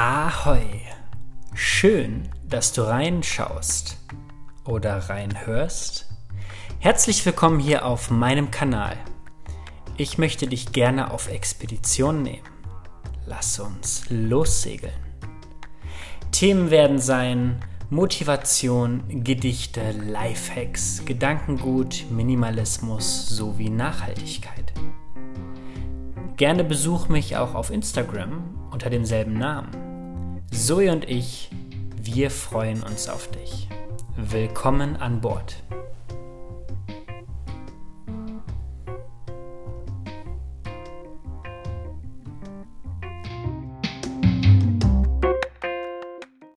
Ahoi! Schön, dass du reinschaust oder reinhörst. Herzlich willkommen hier auf meinem Kanal. Ich möchte dich gerne auf Expedition nehmen. Lass uns lossegeln. Themen werden sein Motivation, Gedichte, Lifehacks, Gedankengut, Minimalismus sowie Nachhaltigkeit. Gerne besuch mich auch auf Instagram unter demselben Namen. Zoe und ich, wir freuen uns auf dich. Willkommen an Bord.